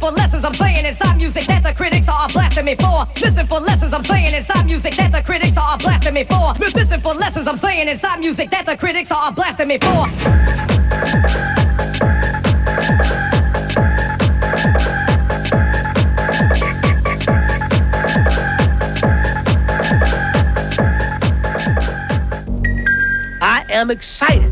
For lessons I'm saying inside music that the critics are blasting me for. Listen for lessons I'm saying inside music that the critics are blasting me for. Listen for lessons I'm saying inside music that the critics are blasting me for. I am excited.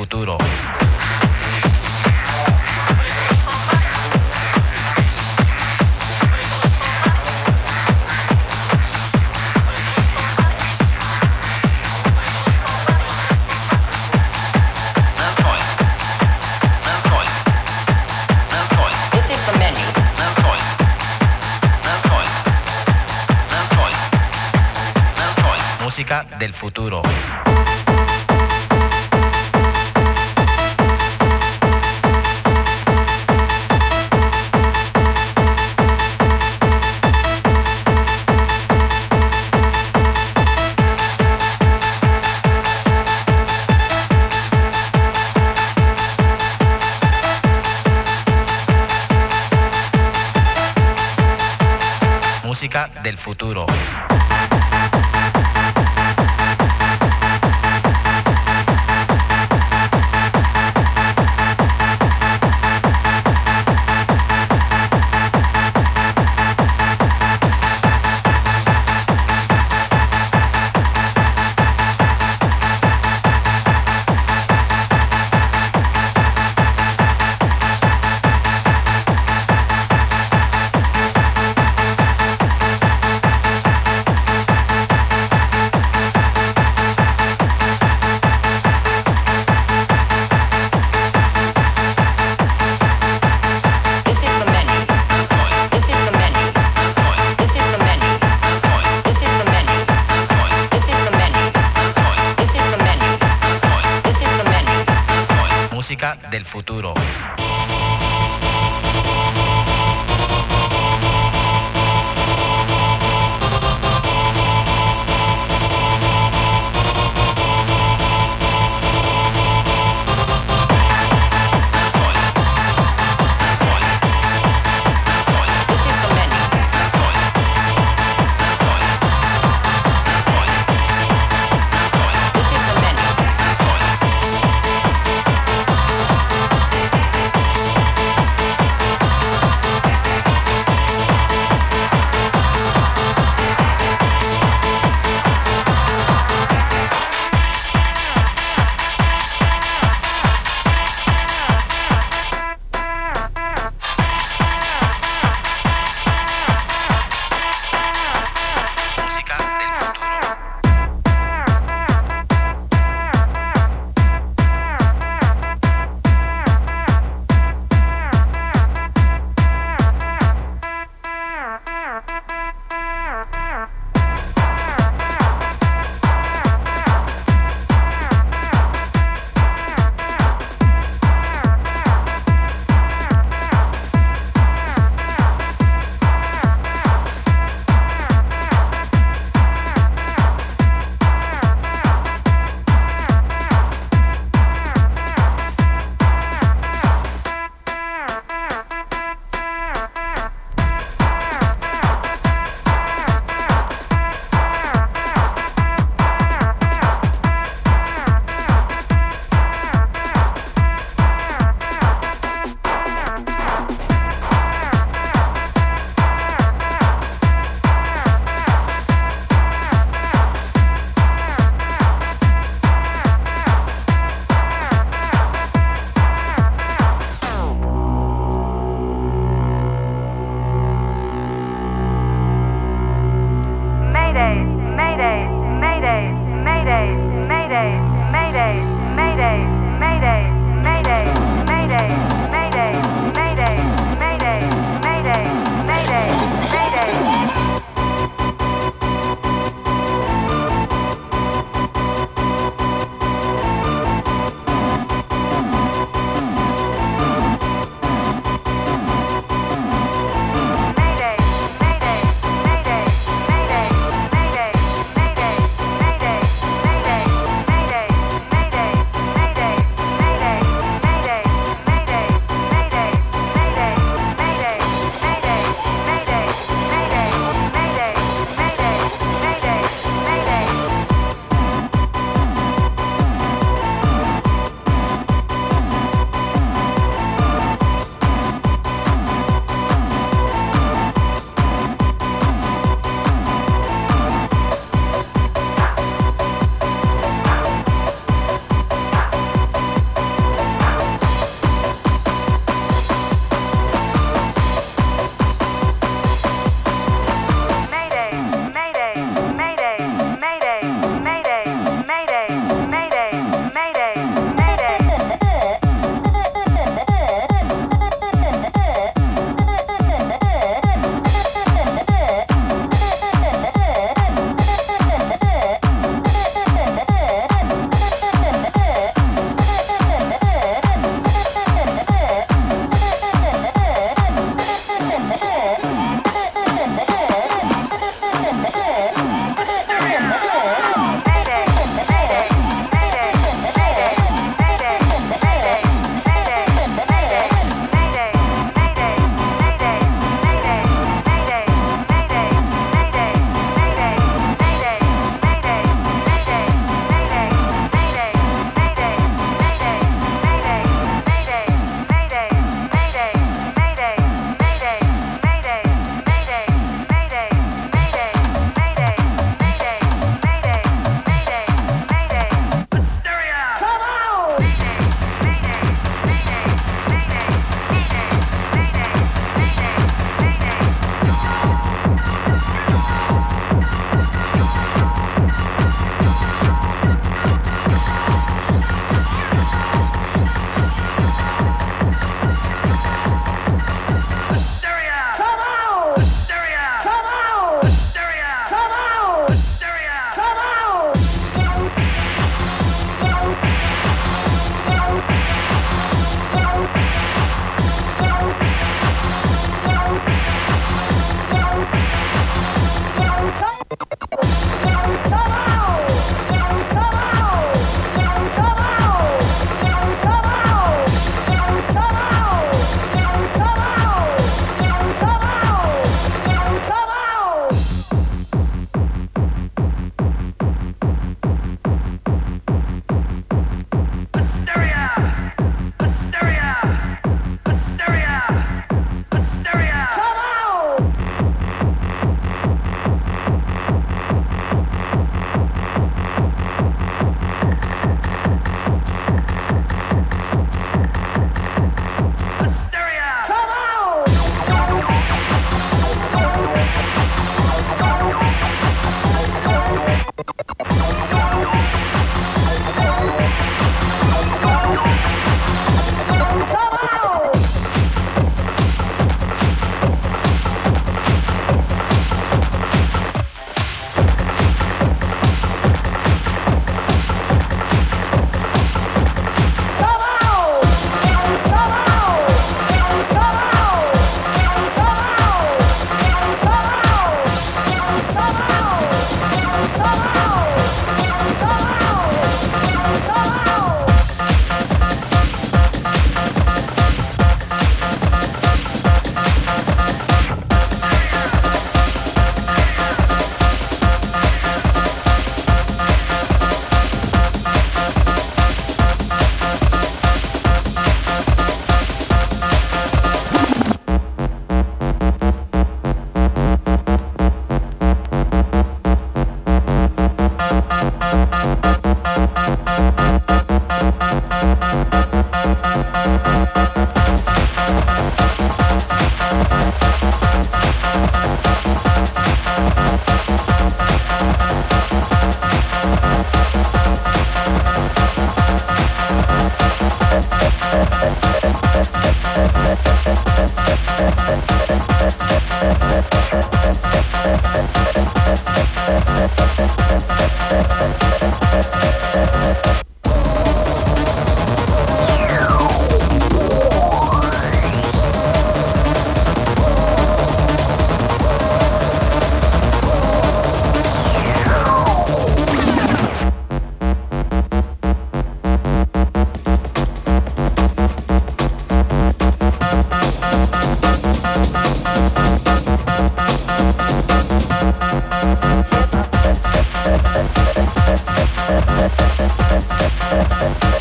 Futuro.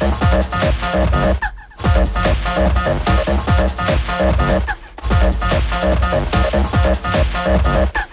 Thank you.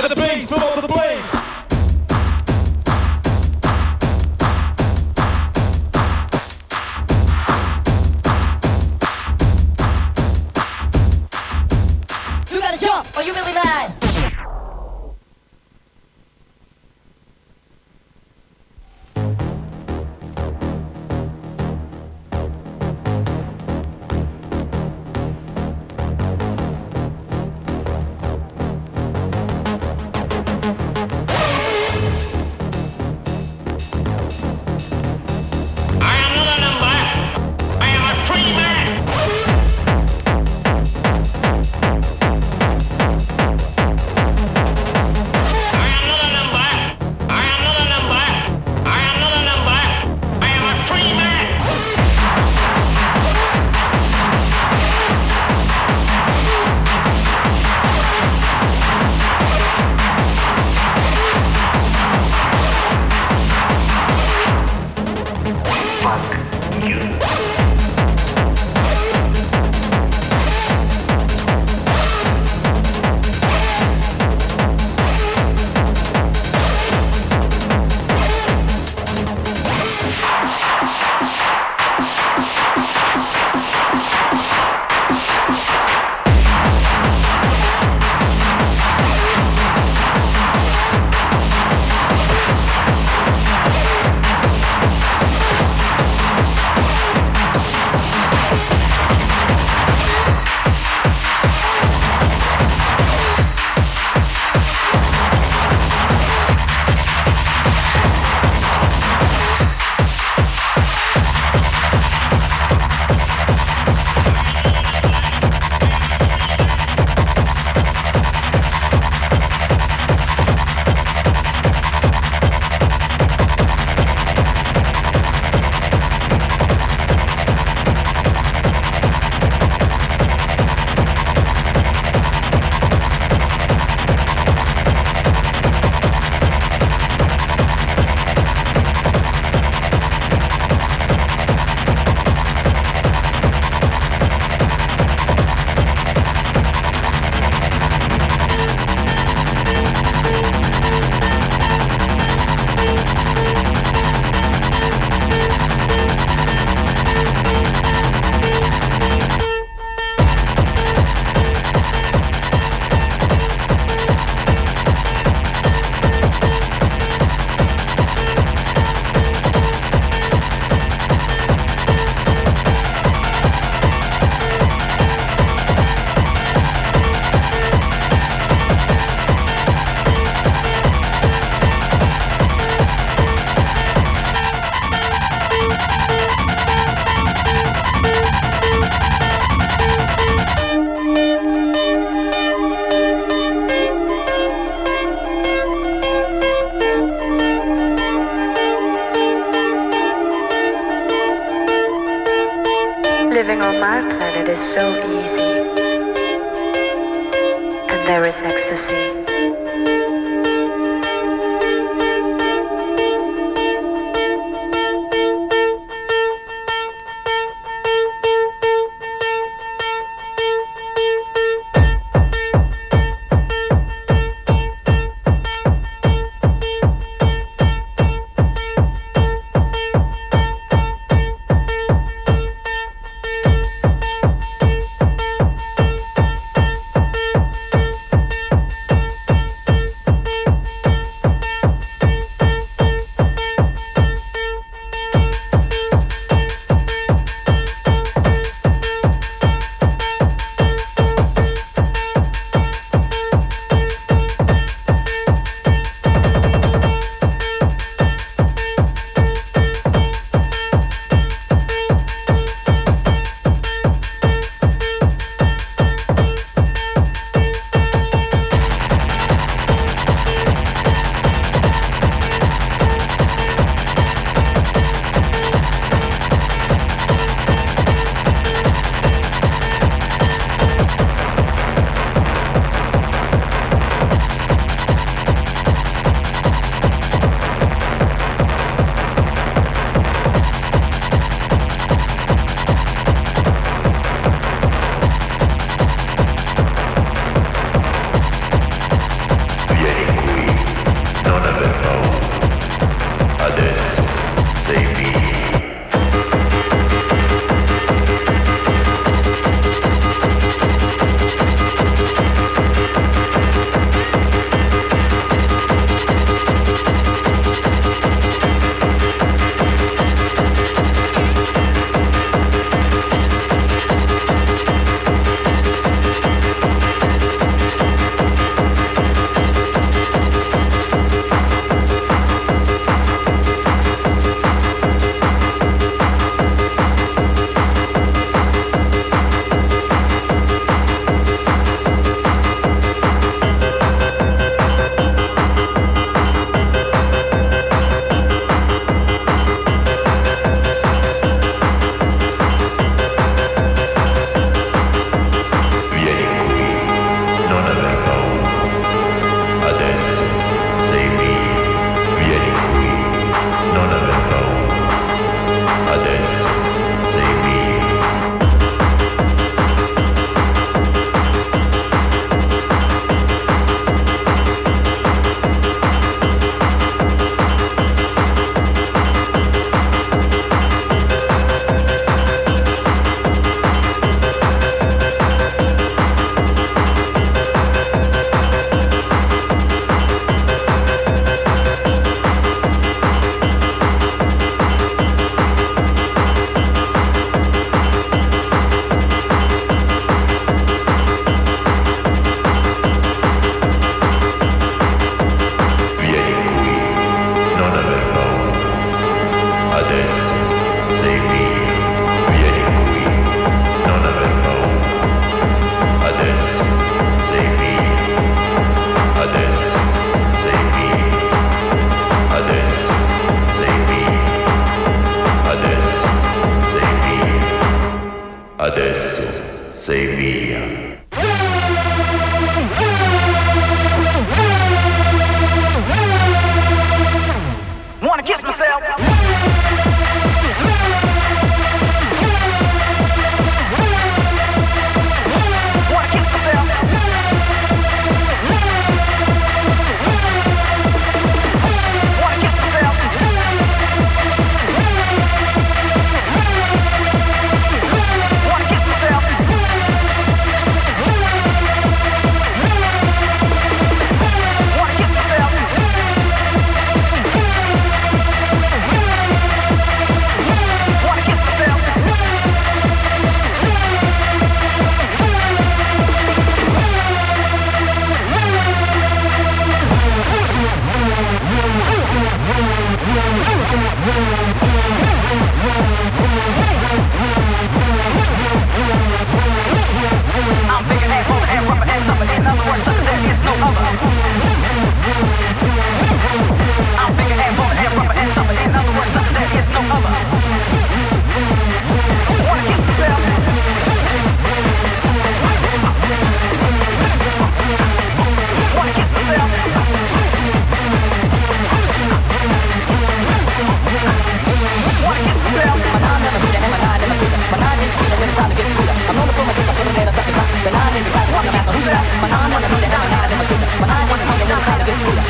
Let the bass fill over the blaze.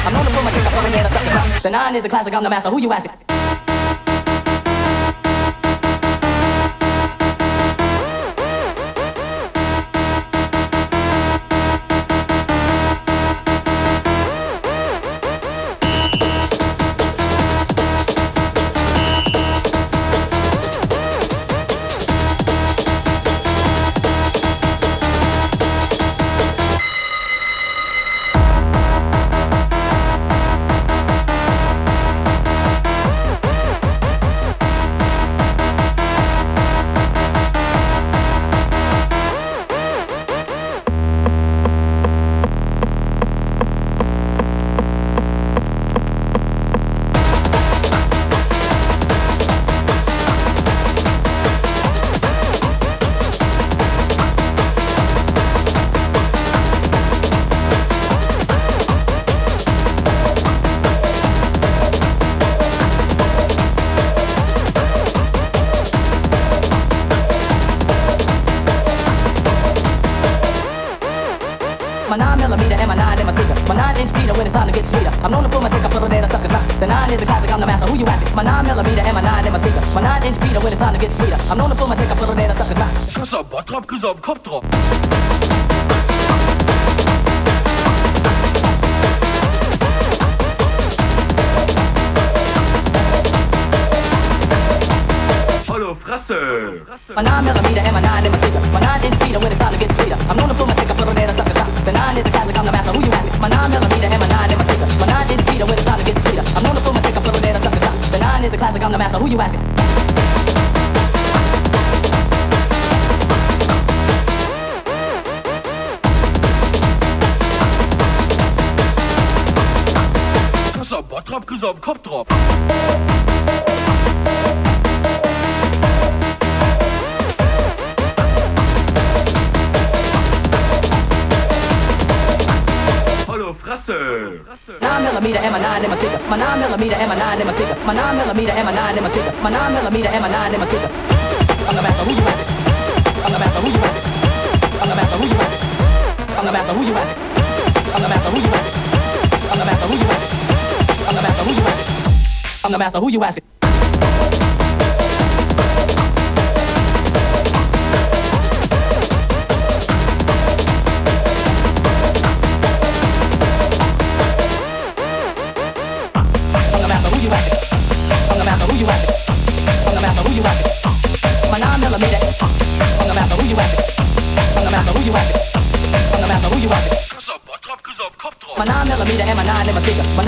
I'm known to put my dick up on the. The nine is a classic, I'm the master. Who you asking?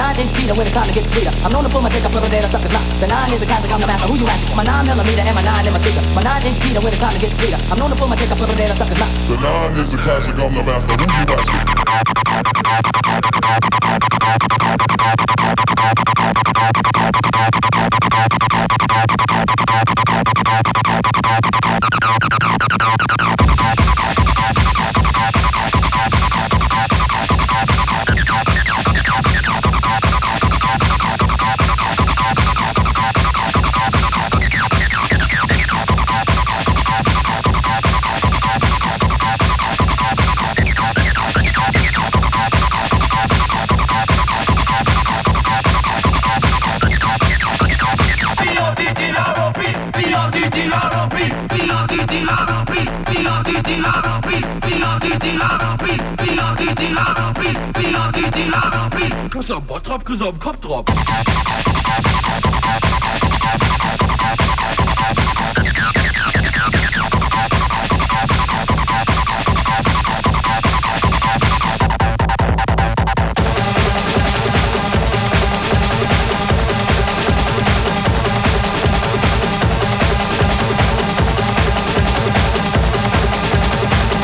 nine inch Peter when it's time to get sweeter. I'm known to pull my dick up further than a sucker's mouth. The nine is a classic, I'm the master. Who you asking? My nine millimeter and my nine in my speaker. My nine inch Peter when it's time to get sweeter. I'm known to pull my dick up further than a sucker's mouth. The nine is a classic, I'm the master. Who you asking? Bottrop,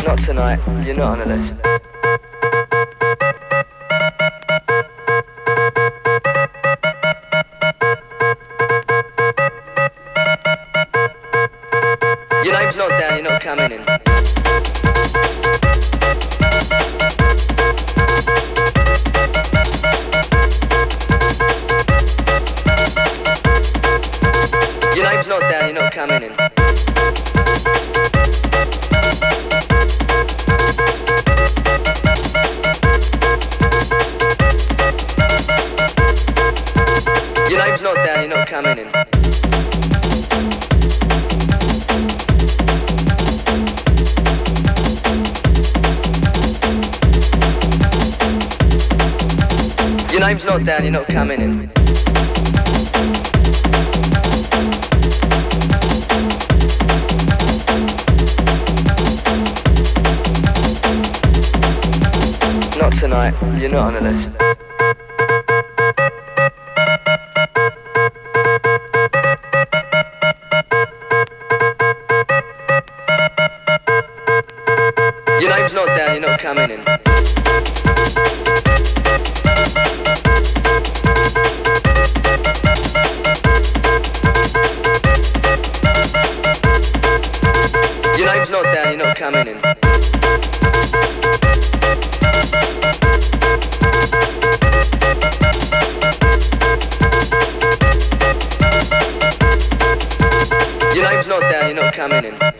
Not tonight, you're not on the list. put on the list. Your name's not down, you're not coming in. Your name's not down, you're not coming in. Island.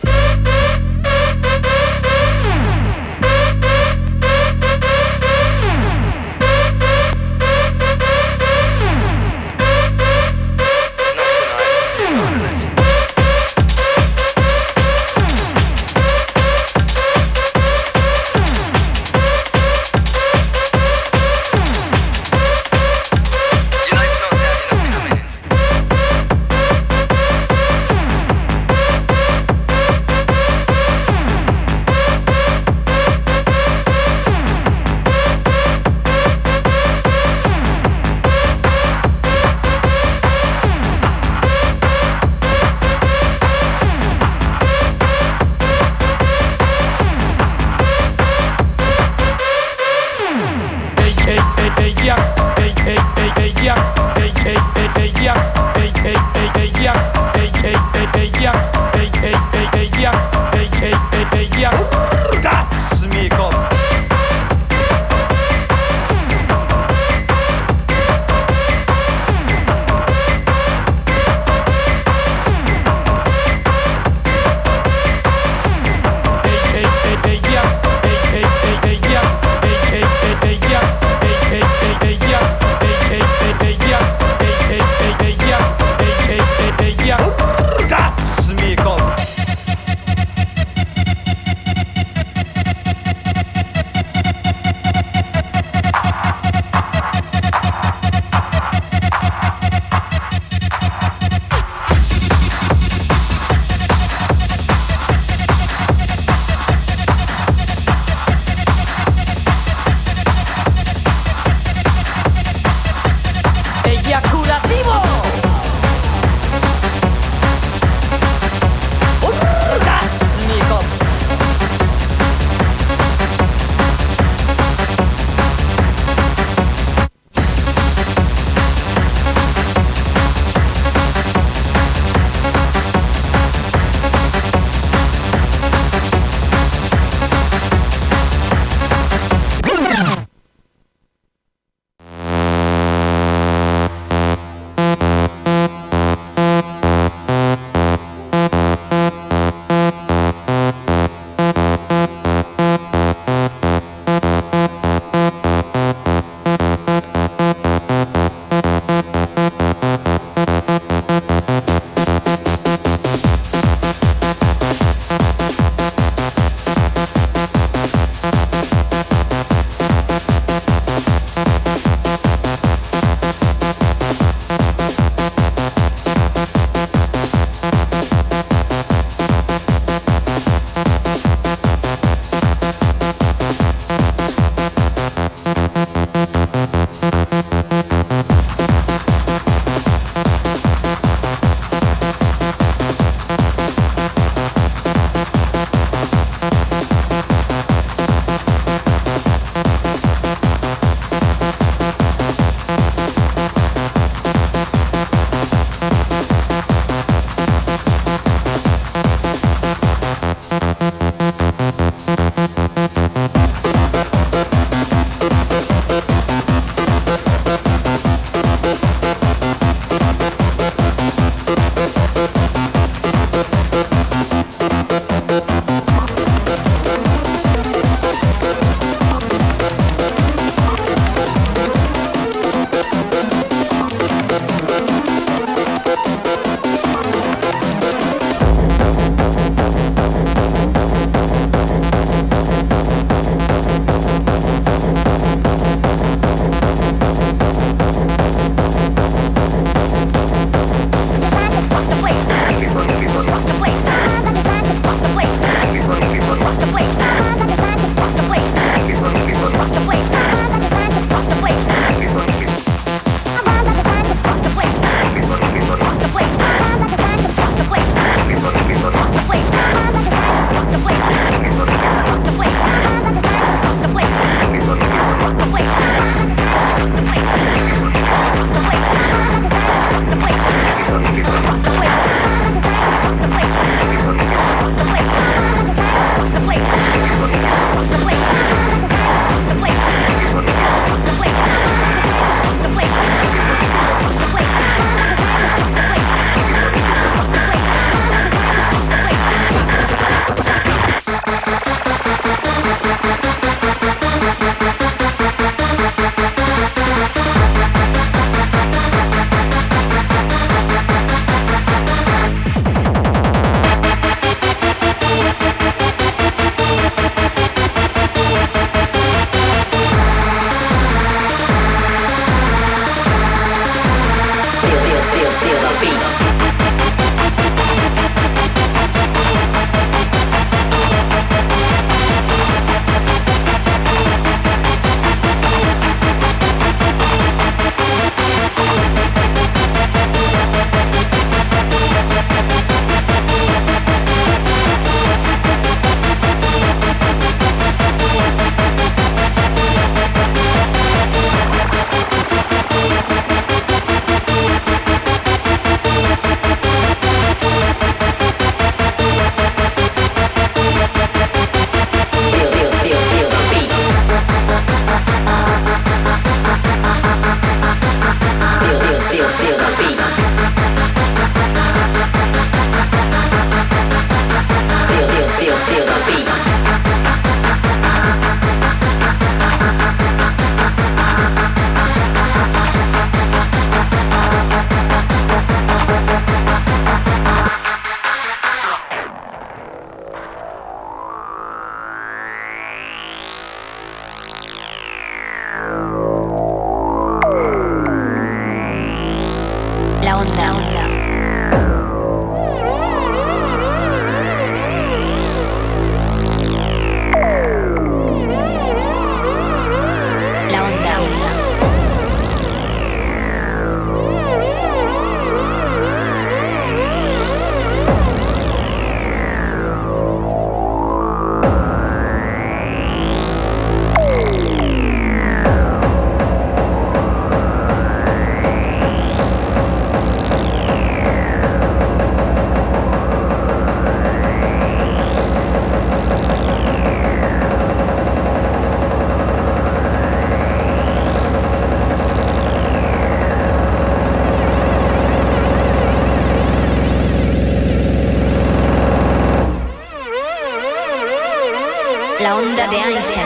Right.